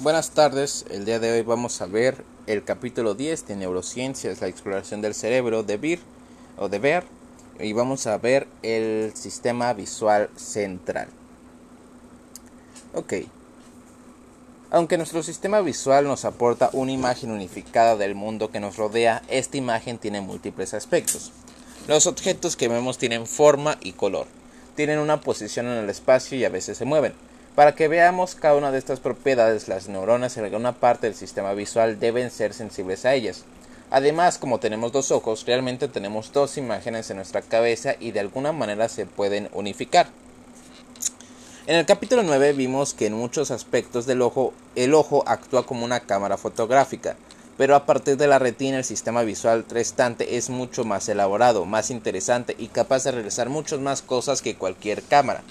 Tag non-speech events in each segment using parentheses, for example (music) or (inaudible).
Buenas tardes, el día de hoy vamos a ver el capítulo 10 de Neurociencias, la exploración del cerebro de Beer o de Ver y vamos a ver el sistema visual central. Ok. Aunque nuestro sistema visual nos aporta una imagen unificada del mundo que nos rodea, esta imagen tiene múltiples aspectos. Los objetos que vemos tienen forma y color, tienen una posición en el espacio y a veces se mueven. Para que veamos cada una de estas propiedades, las neuronas en alguna parte del sistema visual deben ser sensibles a ellas. Además, como tenemos dos ojos, realmente tenemos dos imágenes en nuestra cabeza y de alguna manera se pueden unificar. En el capítulo 9 vimos que en muchos aspectos del ojo, el ojo actúa como una cámara fotográfica, pero a partir de la retina el sistema visual restante es mucho más elaborado, más interesante y capaz de realizar muchas más cosas que cualquier cámara.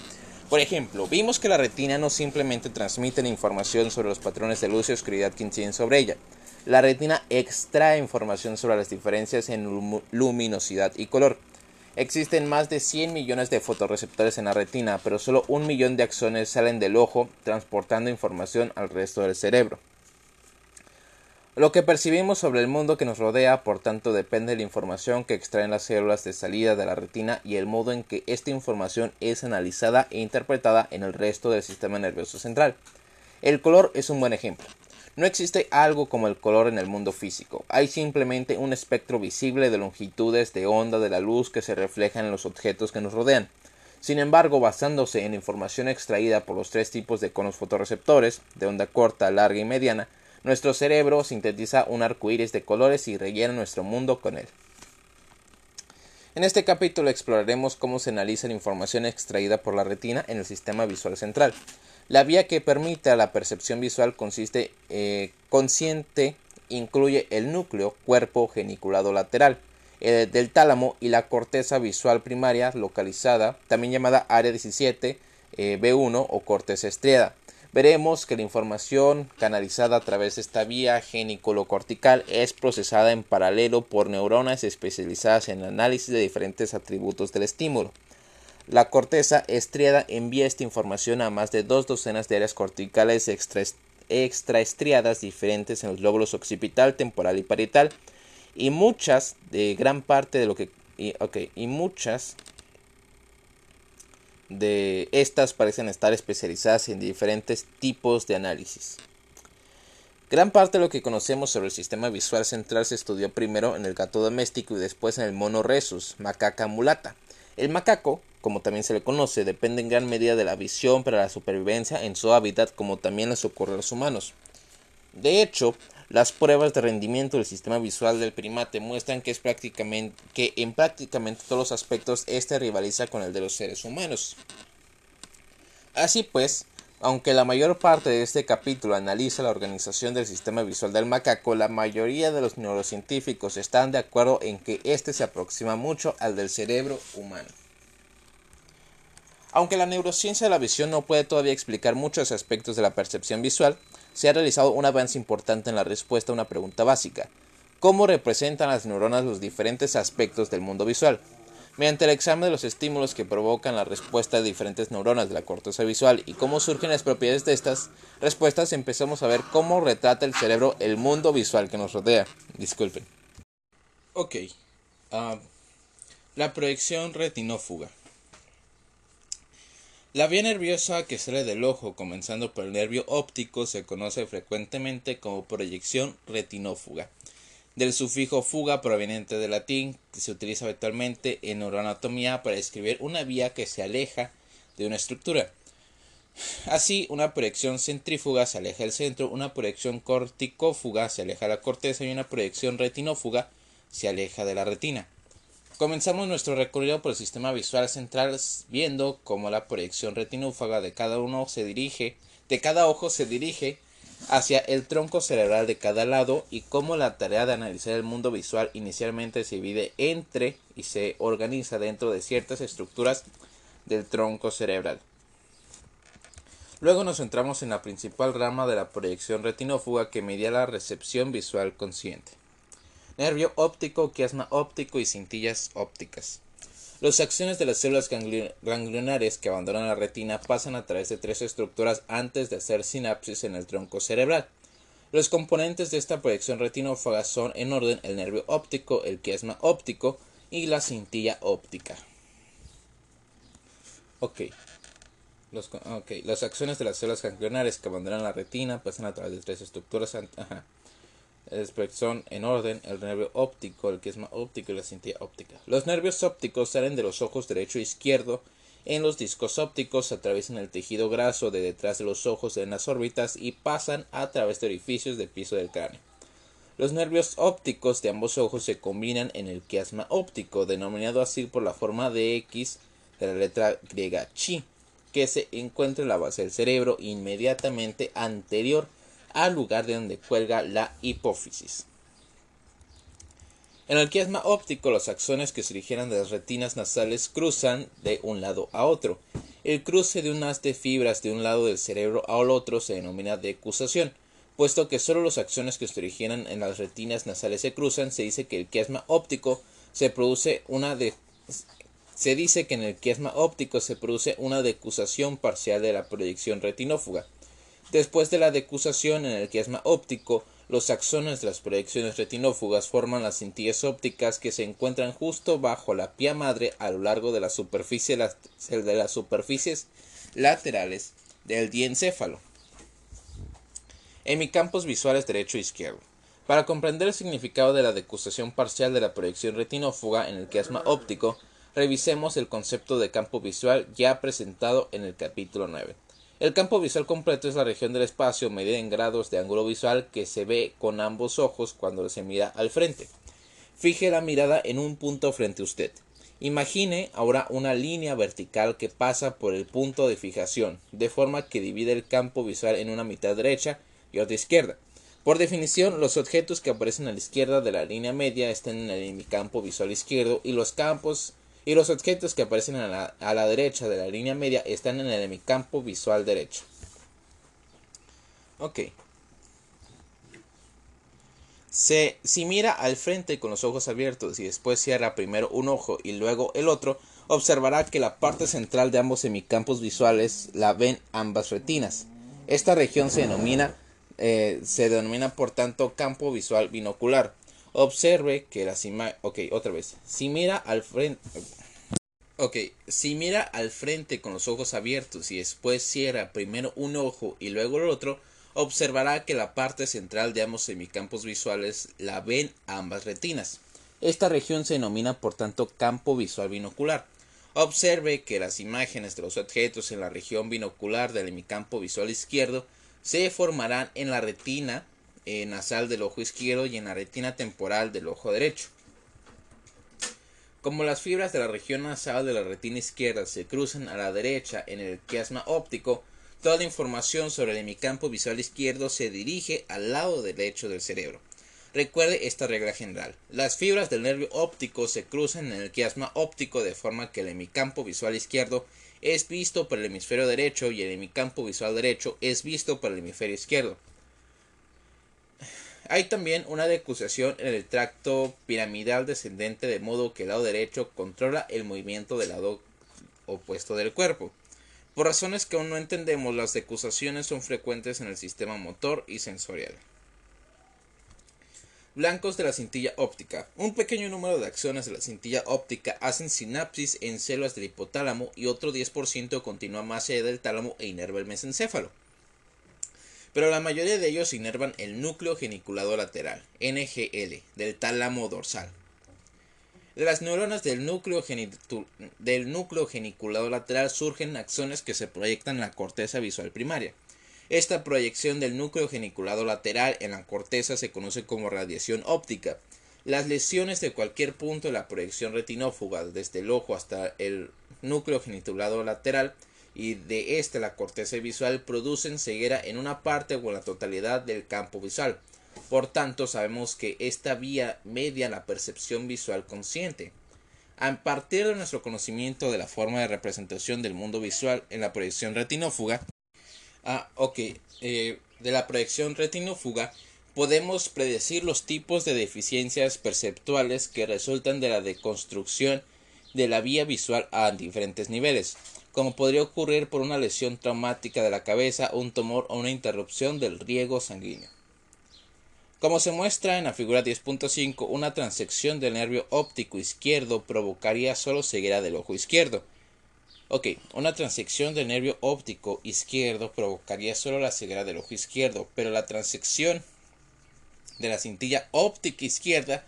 Por ejemplo, vimos que la retina no simplemente transmite la información sobre los patrones de luz y oscuridad que inciden sobre ella. La retina extrae información sobre las diferencias en luminosidad y color. Existen más de 100 millones de fotorreceptores en la retina, pero solo un millón de axones salen del ojo transportando información al resto del cerebro. Lo que percibimos sobre el mundo que nos rodea, por tanto, depende de la información que extraen las células de salida de la retina y el modo en que esta información es analizada e interpretada en el resto del sistema nervioso central. El color es un buen ejemplo. No existe algo como el color en el mundo físico. Hay simplemente un espectro visible de longitudes de onda de la luz que se refleja en los objetos que nos rodean. Sin embargo, basándose en información extraída por los tres tipos de conos fotorreceptores, de onda corta, larga y mediana, nuestro cerebro sintetiza un arco iris de colores y rellena nuestro mundo con él. En este capítulo exploraremos cómo se analiza la información extraída por la retina en el sistema visual central. La vía que permite a la percepción visual consiste eh, consciente incluye el núcleo, cuerpo geniculado lateral, del tálamo y la corteza visual primaria localizada, también llamada área 17, eh, B1 o corteza estriada veremos que la información canalizada a través de esta vía cortical es procesada en paralelo por neuronas especializadas en el análisis de diferentes atributos del estímulo. La corteza estriada envía esta información a más de dos docenas de áreas corticales extraestriadas diferentes en los lóbulos occipital, temporal y parietal y muchas de gran parte de lo que y muchas de estas parecen estar especializadas en diferentes tipos de análisis. Gran parte de lo que conocemos sobre el sistema visual central se estudió primero en el gato doméstico y después en el mono rhesus, macaca mulata. El macaco, como también se le conoce, depende en gran medida de la visión para la supervivencia en su hábitat, como también les ocurre a los humanos. De hecho, las pruebas de rendimiento del sistema visual del primate muestran que, es prácticamente, que en prácticamente todos los aspectos este rivaliza con el de los seres humanos. Así pues, aunque la mayor parte de este capítulo analiza la organización del sistema visual del macaco, la mayoría de los neurocientíficos están de acuerdo en que este se aproxima mucho al del cerebro humano. Aunque la neurociencia de la visión no puede todavía explicar muchos aspectos de la percepción visual, se ha realizado un avance importante en la respuesta a una pregunta básica. ¿Cómo representan las neuronas los diferentes aspectos del mundo visual? Mediante el examen de los estímulos que provocan la respuesta de diferentes neuronas de la corteza visual y cómo surgen las propiedades de estas respuestas, empezamos a ver cómo retrata el cerebro el mundo visual que nos rodea. Disculpen. Ok. Ah, la proyección retinófuga. La vía nerviosa que sale del ojo, comenzando por el nervio óptico, se conoce frecuentemente como proyección retinófuga, del sufijo fuga proveniente del latín que se utiliza habitualmente en neuroanatomía para describir una vía que se aleja de una estructura. Así, una proyección centrífuga se aleja del centro, una proyección corticófuga se aleja de la corteza y una proyección retinófuga se aleja de la retina. Comenzamos nuestro recorrido por el sistema visual central viendo cómo la proyección retinúfaga de cada uno se dirige, de cada ojo se dirige hacia el tronco cerebral de cada lado y cómo la tarea de analizar el mundo visual inicialmente se divide entre y se organiza dentro de ciertas estructuras del tronco cerebral. Luego nos centramos en la principal rama de la proyección retinófuga que medía la recepción visual consciente nervio óptico, quiasma óptico y cintillas ópticas. Las acciones de las células ganglionares que abandonan la retina pasan a través de tres estructuras antes de hacer sinapsis en el tronco cerebral. Los componentes de esta proyección retinófaga son en orden el nervio óptico, el quiasma óptico y la cintilla óptica. Ok. Las acciones de las células ganglionares que abandonan la retina pasan a través de tres estructuras. Ajá son en orden el nervio óptico, el quiasma óptico y la cintilla óptica. Los nervios ópticos salen de los ojos derecho e izquierdo en los discos ópticos, atraviesan el tejido graso de detrás de los ojos en las órbitas y pasan a través de orificios del piso del cráneo. Los nervios ópticos de ambos ojos se combinan en el quiasma óptico, denominado así por la forma de X de la letra griega chi, que se encuentra en la base del cerebro inmediatamente anterior al lugar de donde cuelga la hipófisis. En el quiasma óptico, los axones que se originan de las retinas nasales cruzan de un lado a otro. El cruce de un haz de fibras de un lado del cerebro al otro se denomina decusación. Puesto que solo los axones que se originan en las retinas nasales se cruzan, se dice que el quiasma óptico se produce una se dice que en el quiasma óptico se produce una decusación parcial de la proyección retinófuga. Después de la decusación en el quiasma óptico, los axones de las proyecciones retinófugas forman las cintillas ópticas que se encuentran justo bajo la pía madre a lo largo de la superficie de las superficies laterales del diencéfalo. campos visuales derecho e izquierdo. Para comprender el significado de la decusación parcial de la proyección retinófuga en el quiasma óptico, revisemos el concepto de campo visual ya presentado en el capítulo 9. El campo visual completo es la región del espacio medida en grados de ángulo visual que se ve con ambos ojos cuando se mira al frente. Fije la mirada en un punto frente a usted. Imagine ahora una línea vertical que pasa por el punto de fijación, de forma que divide el campo visual en una mitad derecha y otra izquierda. Por definición, los objetos que aparecen a la izquierda de la línea media están en el campo visual izquierdo y los campos y los objetos que aparecen a la, derecha de la línea media están en el hemicampo visual derecho. Ok. si mira al frente con los ojos abiertos y después cierra primero un ojo y luego el otro, observará que la parte central de ambos hemicampos visuales la ven ambas retinas. Esta región se denomina, eh, se denomina por tanto campo visual binocular. Observe que las imágenes. Ok, otra vez. Si mira al frente. Ok, si mira al frente con los ojos abiertos y después cierra primero un ojo y luego el otro, observará que la parte central de ambos semicampos visuales la ven ambas retinas. Esta región se denomina por tanto campo visual binocular. Observe que las imágenes de los objetos en la región binocular del hemicampo visual izquierdo se formarán en la retina nasal del ojo izquierdo y en la retina temporal del ojo derecho. Como las fibras de la región nasal de la retina izquierda se cruzan a la derecha en el quiasma óptico, toda la información sobre el hemicampo visual izquierdo se dirige al lado derecho del cerebro. Recuerde esta regla general. Las fibras del nervio óptico se cruzan en el quiasma óptico de forma que el hemicampo visual izquierdo es visto por el hemisferio derecho y el hemicampo visual derecho es visto por el hemisferio izquierdo. Hay también una decusación en el tracto piramidal descendente de modo que el lado derecho controla el movimiento del lado opuesto del cuerpo. Por razones que aún no entendemos, las decusaciones son frecuentes en el sistema motor y sensorial. Blancos de la cintilla óptica. Un pequeño número de acciones de la cintilla óptica hacen sinapsis en células del hipotálamo y otro 10% continúa más allá del tálamo e inerva el mesencéfalo pero la mayoría de ellos inervan el núcleo geniculado lateral, NGL, del tálamo dorsal. De las neuronas del núcleo, geniculado lateral surgen axones que se proyectan en la corteza visual primaria. Esta proyección del núcleo geniculado lateral en la corteza se conoce como radiación óptica. Las lesiones de cualquier punto de la proyección retinófuga, desde el ojo hasta el núcleo geniculado lateral, y de este la corteza visual producen ceguera en una parte o en la totalidad del campo visual. Por tanto, sabemos que esta vía media la percepción visual consciente. A partir de nuestro conocimiento de la forma de representación del mundo visual en la proyección retinófuga, ah, eh, de la proyección retinófuga, podemos predecir los tipos de deficiencias perceptuales que resultan de la deconstrucción de la vía visual a diferentes niveles, como podría ocurrir por una lesión traumática de la cabeza, un tumor o una interrupción del riego sanguíneo. Como se muestra en la figura 10.5, una transección del nervio óptico izquierdo provocaría solo ceguera del ojo izquierdo. Ok, una transección del nervio óptico izquierdo provocaría solo la ceguera del ojo izquierdo, pero la transección de la cintilla óptica izquierda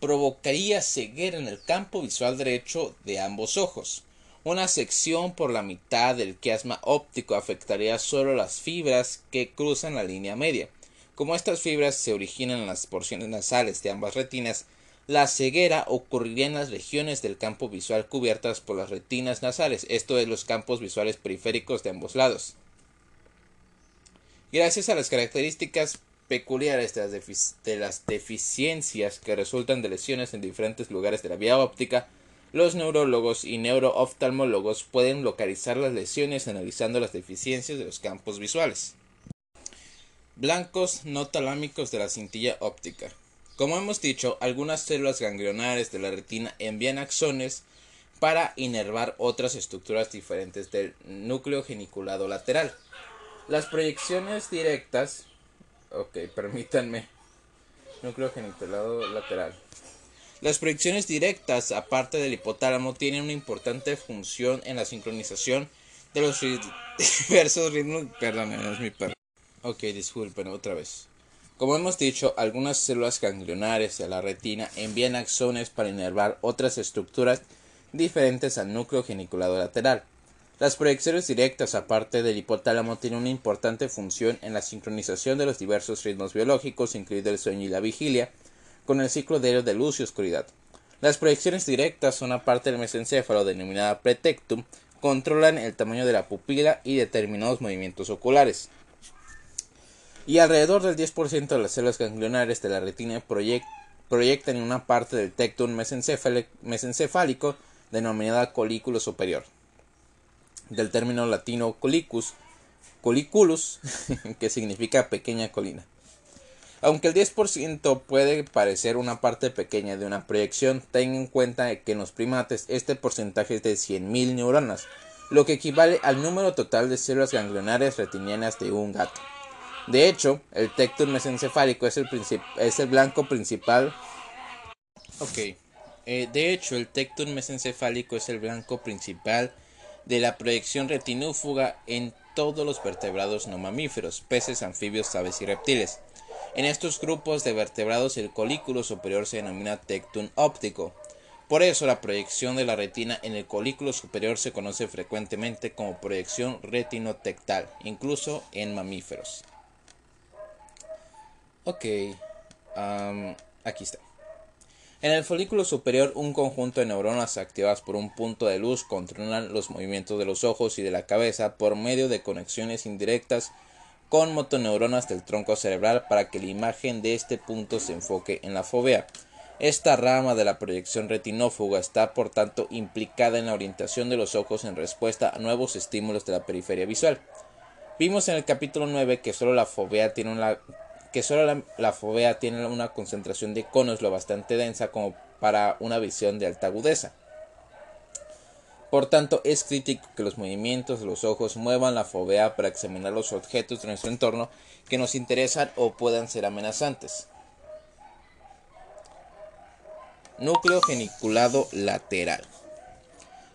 provocaría ceguera en el campo visual derecho de ambos ojos. Una sección por la mitad del quiasma óptico afectaría solo las fibras que cruzan la línea media. Como estas fibras se originan en las porciones nasales de ambas retinas, la ceguera ocurriría en las regiones del campo visual cubiertas por las retinas nasales, esto es los campos visuales periféricos de ambos lados. Gracias a las características peculiares de las, de las, deficiencias que resultan de lesiones en diferentes lugares de la vía óptica, los neurólogos y neurooftalmólogos pueden localizar las lesiones analizando las deficiencias de los campos visuales. Blancos no talámicos de la cintilla óptica. Como hemos dicho, algunas células ganglionares de la retina envían axones para inervar otras estructuras diferentes del núcleo geniculado lateral. Las proyecciones directas. Ok, permítanme. Núcleo geniculado lateral. Las proyecciones directas, aparte del hipotálamo, tienen una importante función en la sincronización de los (laughs) diversos ritmos. Perdón, es mi perro. Ok, disculpen otra vez. Como hemos dicho, algunas células ganglionares de la retina envían axones para inervar otras estructuras diferentes al núcleo geniculado lateral. Las proyecciones directas, aparte del hipotálamo, tienen una importante función en la sincronización de los diversos ritmos biológicos, incluido el sueño y la vigilia, con el ciclo diario de luz y oscuridad. Las proyecciones directas son una parte del mesencéfalo denominada pretectum, controlan el tamaño de la pupila y determinados movimientos oculares y alrededor del 10% de las células ganglionares de la retina proyectan en una parte del tectum mesencefálico denominada colículo superior, del término latino colicus, coliculus, (laughs) que significa pequeña colina. Aunque el 10% puede parecer una parte pequeña de una proyección, ten en cuenta que en los primates este porcentaje es de 100.000 neuronas, lo que equivale al número total de células ganglionares retinianas de un gato. De hecho, el tectum mesencefálico es el, blanco principal. Eh, de hecho, el tectum mesencefálico es el blanco principal de la proyección retinúfuga en todos los vertebrados no mamíferos, peces, anfibios, aves y reptiles. En estos grupos de vertebrados el colículo superior se denomina tectum óptico. Por eso la proyección de la retina en el colículo superior se conoce frecuentemente como proyección retinotectal, incluso en mamíferos. Ok, aquí está. En el folículo superior, un conjunto de neuronas activadas por un punto de luz controlan los movimientos de los ojos y de la cabeza por medio de conexiones indirectas con motoneuronas del tronco cerebral para que la imagen de este punto se enfoque en la fovea. Esta rama de la proyección retinófuga está por tanto implicada en la orientación de los ojos en respuesta a nuevos estímulos de la periferia visual. Vimos en el capítulo 9 que solo la fovea tiene una que solo la, fovea tiene una concentración de conos lo bastante densa como para una visión de alta agudeza. Por tanto, es crítico que los movimientos de los ojos muevan la fovea para examinar los objetos de nuestro entorno que nos interesan o puedan ser amenazantes. Núcleo geniculado lateral.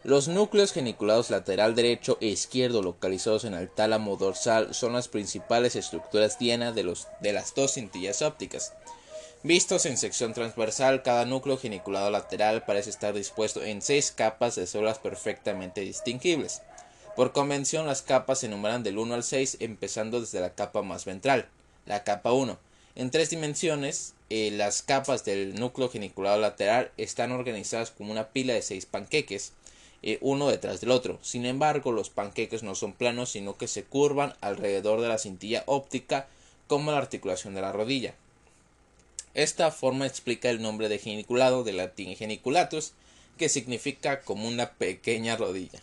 Los núcleos geniculados lateral derecho e izquierdo localizados en el tálamo dorsal son las principales estructuras diana de, de las dos cintillas ópticas. Vistos en sección transversal, cada núcleo geniculado lateral parece estar dispuesto en seis capas de células perfectamente distinguibles. Por convención, las capas se enumeran del 1 al 6, empezando desde la capa más ventral, la capa 1. En tres dimensiones, eh, las capas del núcleo geniculado lateral están organizadas como una pila de seis panqueques, eh, uno detrás del otro. Sin embargo, los panqueques no son planos, sino que se curvan alrededor de la cintilla óptica como la articulación de la rodilla. Esta forma explica el nombre de geniculado de latín geniculatus, que significa como una pequeña rodilla.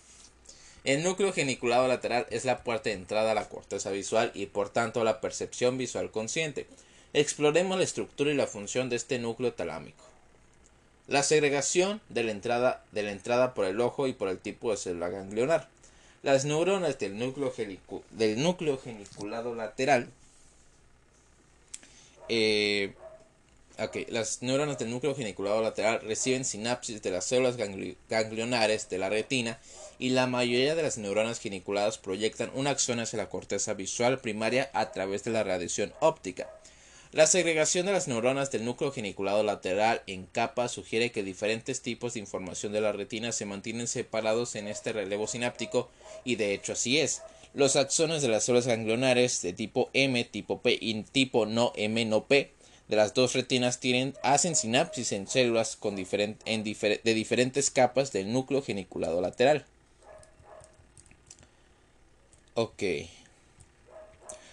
El núcleo geniculado lateral es la puerta de entrada a la corteza visual y por tanto a la percepción visual consciente. Exploremos la estructura y la función de este núcleo talámico. La segregación de la entrada, de la entrada por el ojo y por el tipo de célula ganglionar. Las neuronas del núcleo, del núcleo geniculado lateral eh, las neuronas del núcleo geniculado lateral reciben sinapsis de las células ganglionares de la retina y la mayoría de las neuronas geniculadas proyectan una acción hacia la corteza visual primaria a través de la radiación óptica. La segregación de las neuronas del núcleo geniculado lateral en capas sugiere que diferentes tipos de información de la retina se mantienen separados en este relevo sináptico y de hecho así es. Los axones de las células ganglionares de tipo M, tipo P y tipo no M no P de las dos retinas tienen, hacen sinapsis en células con de diferentes capas del núcleo geniculado lateral. Ok.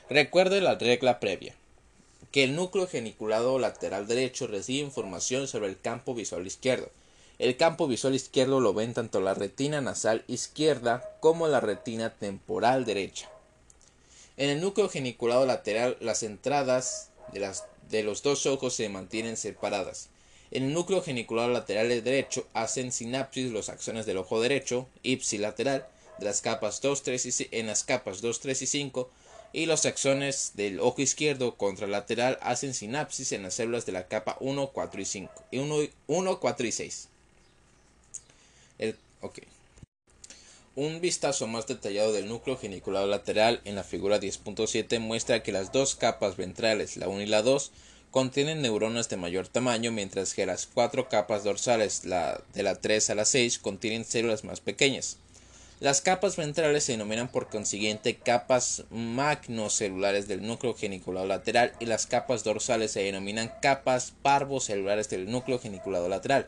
Recuerde la regla previa, que el núcleo geniculado lateral derecho recibe información sobre el campo visual izquierdo. El campo visual izquierdo lo ven tanto la retina nasal izquierda como la retina temporal derecha. En el núcleo geniculado lateral, las entradas de, las, de los dos ojos se mantienen separadas. En el núcleo genicular lateral derecho hacen sinapsis los axones del ojo derecho, ipsilateral, de las capas 2, 3 y, en las capas 2, 3 y 5, y los axones del ojo izquierdo contralateral hacen sinapsis en las células de la capa 1, 4 y 5, y 1, 1 4 y 6. El, okay. Un vistazo más detallado del núcleo geniculado lateral en la figura 10.7 muestra que las dos capas ventrales, la 1 y la 2, contienen neuronas de mayor tamaño, mientras que las cuatro capas dorsales, de la 3 a la 6, contienen células más pequeñas. Las capas ventrales se denominan por consiguiente capas magnocelulares del núcleo geniculado lateral y las capas dorsales se denominan capas parvocelulares del núcleo geniculado lateral.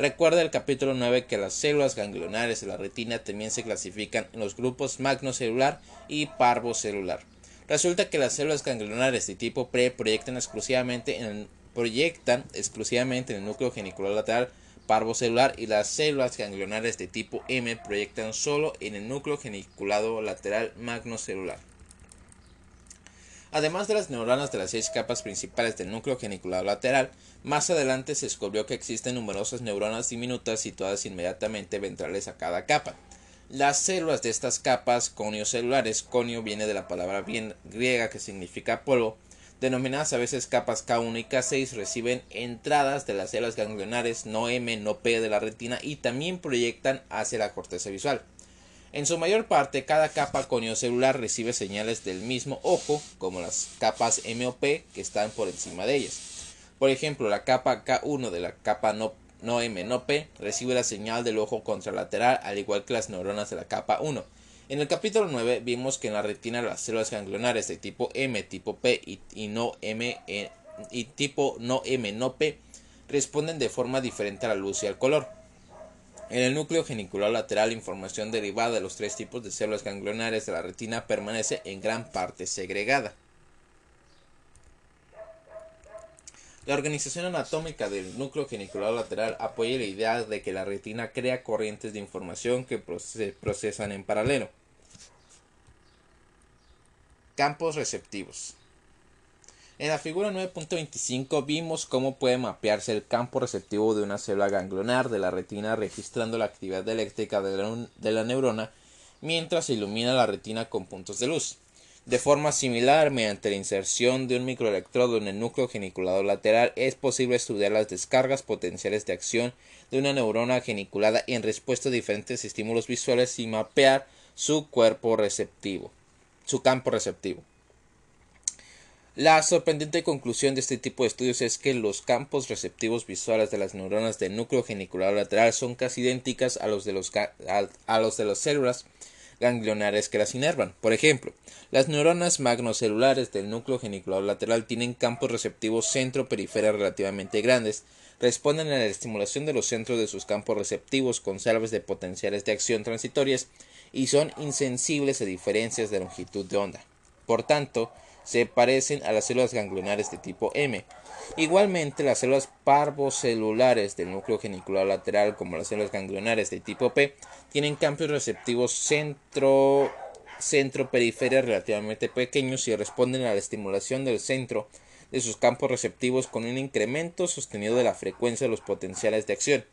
Recuerda el capítulo 9 que las células ganglionares de la retina también se clasifican en los grupos magnocelular y parvocelular. Resulta que las células ganglionares de tipo pre proyectan exclusivamente en el, proyectan exclusivamente en el núcleo genicular lateral parvocelular y las células ganglionares de tipo M proyectan solo en el núcleo geniculado lateral magnocelular. Además de las neuronas de las seis capas principales del núcleo geniculado lateral, más adelante se descubrió que existen numerosas neuronas diminutas situadas inmediatamente ventrales a cada capa. Las células de estas capas coniocelulares, conio viene de la palabra bien griega que significa polvo, denominadas a veces capas K1 y K6, reciben entradas de las células ganglionares no M, no P de la retina y también proyectan hacia la corteza visual. En su mayor parte, cada capa coniocelular recibe señales del mismo ojo, como las capas M o P que están por encima de ellas. Por ejemplo, la capa K1 de la capa no, M no P recibe la señal del ojo contralateral, al igual que las neuronas de la capa 1. En el capítulo 9 vimos que en la retina las células ganglionares de tipo M, tipo P y, no M, eh, y tipo no M no P responden de forma diferente a la luz y al color. En el núcleo genicular lateral, información derivada de los tres tipos de células ganglionares de la retina permanece en gran parte segregada. La organización anatómica del núcleo genicular lateral apoya la idea de que la retina crea corrientes de información que se procesan en paralelo. Campos receptivos. En la figura 9.25 vimos cómo puede mapearse el campo receptivo de una célula ganglionar de la retina registrando la actividad eléctrica de la, neurona mientras se ilumina la retina con puntos de luz. De forma similar, mediante la inserción de un microelectrodo en el núcleo geniculado lateral, es posible estudiar las descargas potenciales de acción de una neurona geniculada en respuesta a diferentes estímulos visuales y mapear su cuerpo receptivo, su campo receptivo. La sorprendente conclusión de este tipo de estudios es que los campos receptivos visuales de las neuronas del núcleo genicular lateral son casi idénticas a los de, los, a, los de las células ganglionares que las inervan. Por ejemplo, las neuronas magnocelulares del núcleo genicular lateral tienen campos receptivos centro-periferia relativamente grandes, responden a la estimulación de los centros de sus campos receptivos con salves de potenciales de acción transitorias y son insensibles a diferencias de longitud de onda. Por tanto, se parecen a las células ganglionares de tipo M. Igualmente, las células parvocelulares del núcleo genicular lateral, como las células ganglionares de tipo P, tienen campos receptivos centro centro-periferia relativamente pequeños y responden a la estimulación del centro de sus campos receptivos con un incremento sostenido de la frecuencia de los potenciales de acción.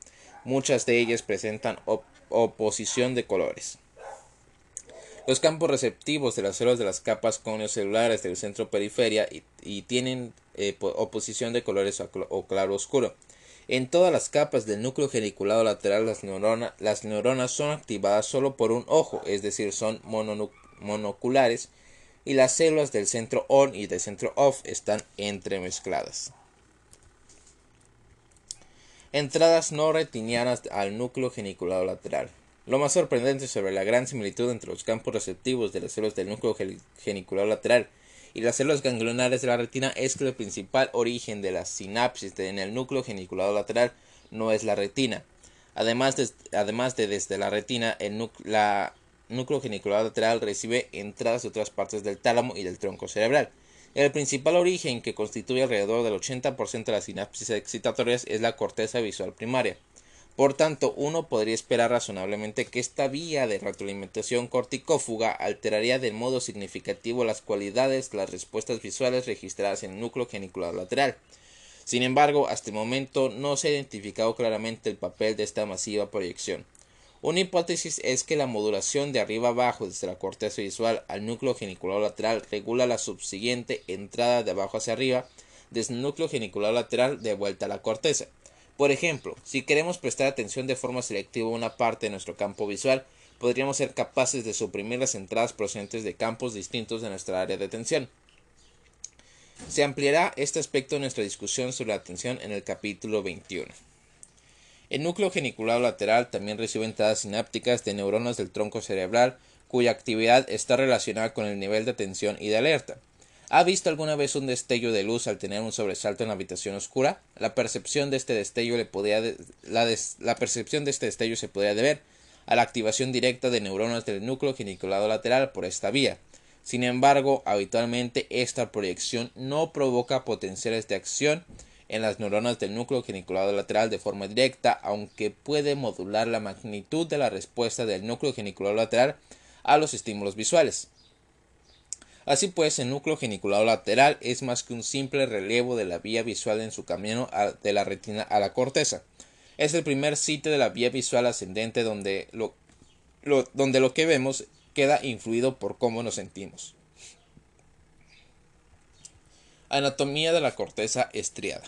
Muchas de ellas presentan oposición de colores. Los campos receptivos de las células de las capas celulares del centro periferia y, tienen eh, oposición de colores o claro oscuro. En todas las capas del núcleo geniculado lateral las, las neuronas son activadas solo por un ojo, es decir, son monoculares, y las células del centro on y del centro off están entremezcladas. Entradas no retinianas al núcleo geniculado lateral. Lo más sorprendente sobre la gran similitud entre los campos receptivos de las células del núcleo geniculado lateral y las células ganglionares de la retina es que el principal origen de la sinapsis en el núcleo geniculado lateral no es la retina. Además de, además de desde la retina, el núcleo geniculado lateral recibe entradas de otras partes del tálamo y del tronco cerebral. El principal origen que constituye alrededor del 80% de las sinapsis excitatorias es la corteza visual primaria. Por tanto, uno podría esperar razonablemente que esta vía de retroalimentación corticófuga alteraría de modo significativo las cualidades de las respuestas visuales registradas en el núcleo genicular lateral. Sin embargo, hasta el momento no se ha identificado claramente el papel de esta masiva proyección. Una hipótesis es que la modulación de arriba abajo desde la corteza visual al núcleo genicular lateral regula la subsiguiente entrada de abajo hacia arriba desde el núcleo genicular lateral de vuelta a la corteza. Por ejemplo, si queremos prestar atención de forma selectiva a una parte de nuestro campo visual, podríamos ser capaces de suprimir las entradas procedentes de campos distintos de nuestra área de atención. Se ampliará este aspecto de nuestra discusión sobre la atención en el capítulo 21. El núcleo geniculado lateral también recibe entradas sinápticas de neuronas del tronco cerebral cuya actividad está relacionada con el nivel de atención y de alerta. ¿Ha visto alguna vez un destello de luz al tener un sobresalto en la habitación oscura? La percepción de este destello este se podría deber a la activación directa de neuronas del núcleo geniculado lateral por esta vía. Sin embargo, habitualmente esta proyección no provoca potenciales de acción en las neuronas del núcleo geniculado lateral de forma directa, aunque puede modular la magnitud de la respuesta del núcleo geniculado lateral a los estímulos visuales. Así pues, el núcleo geniculado lateral es más que un simple relevo de la vía visual en su camino de la retina a la corteza. Es el primer sitio de la vía visual ascendente donde lo, donde lo que vemos queda influido por cómo nos sentimos. Anatomía de la corteza estriada.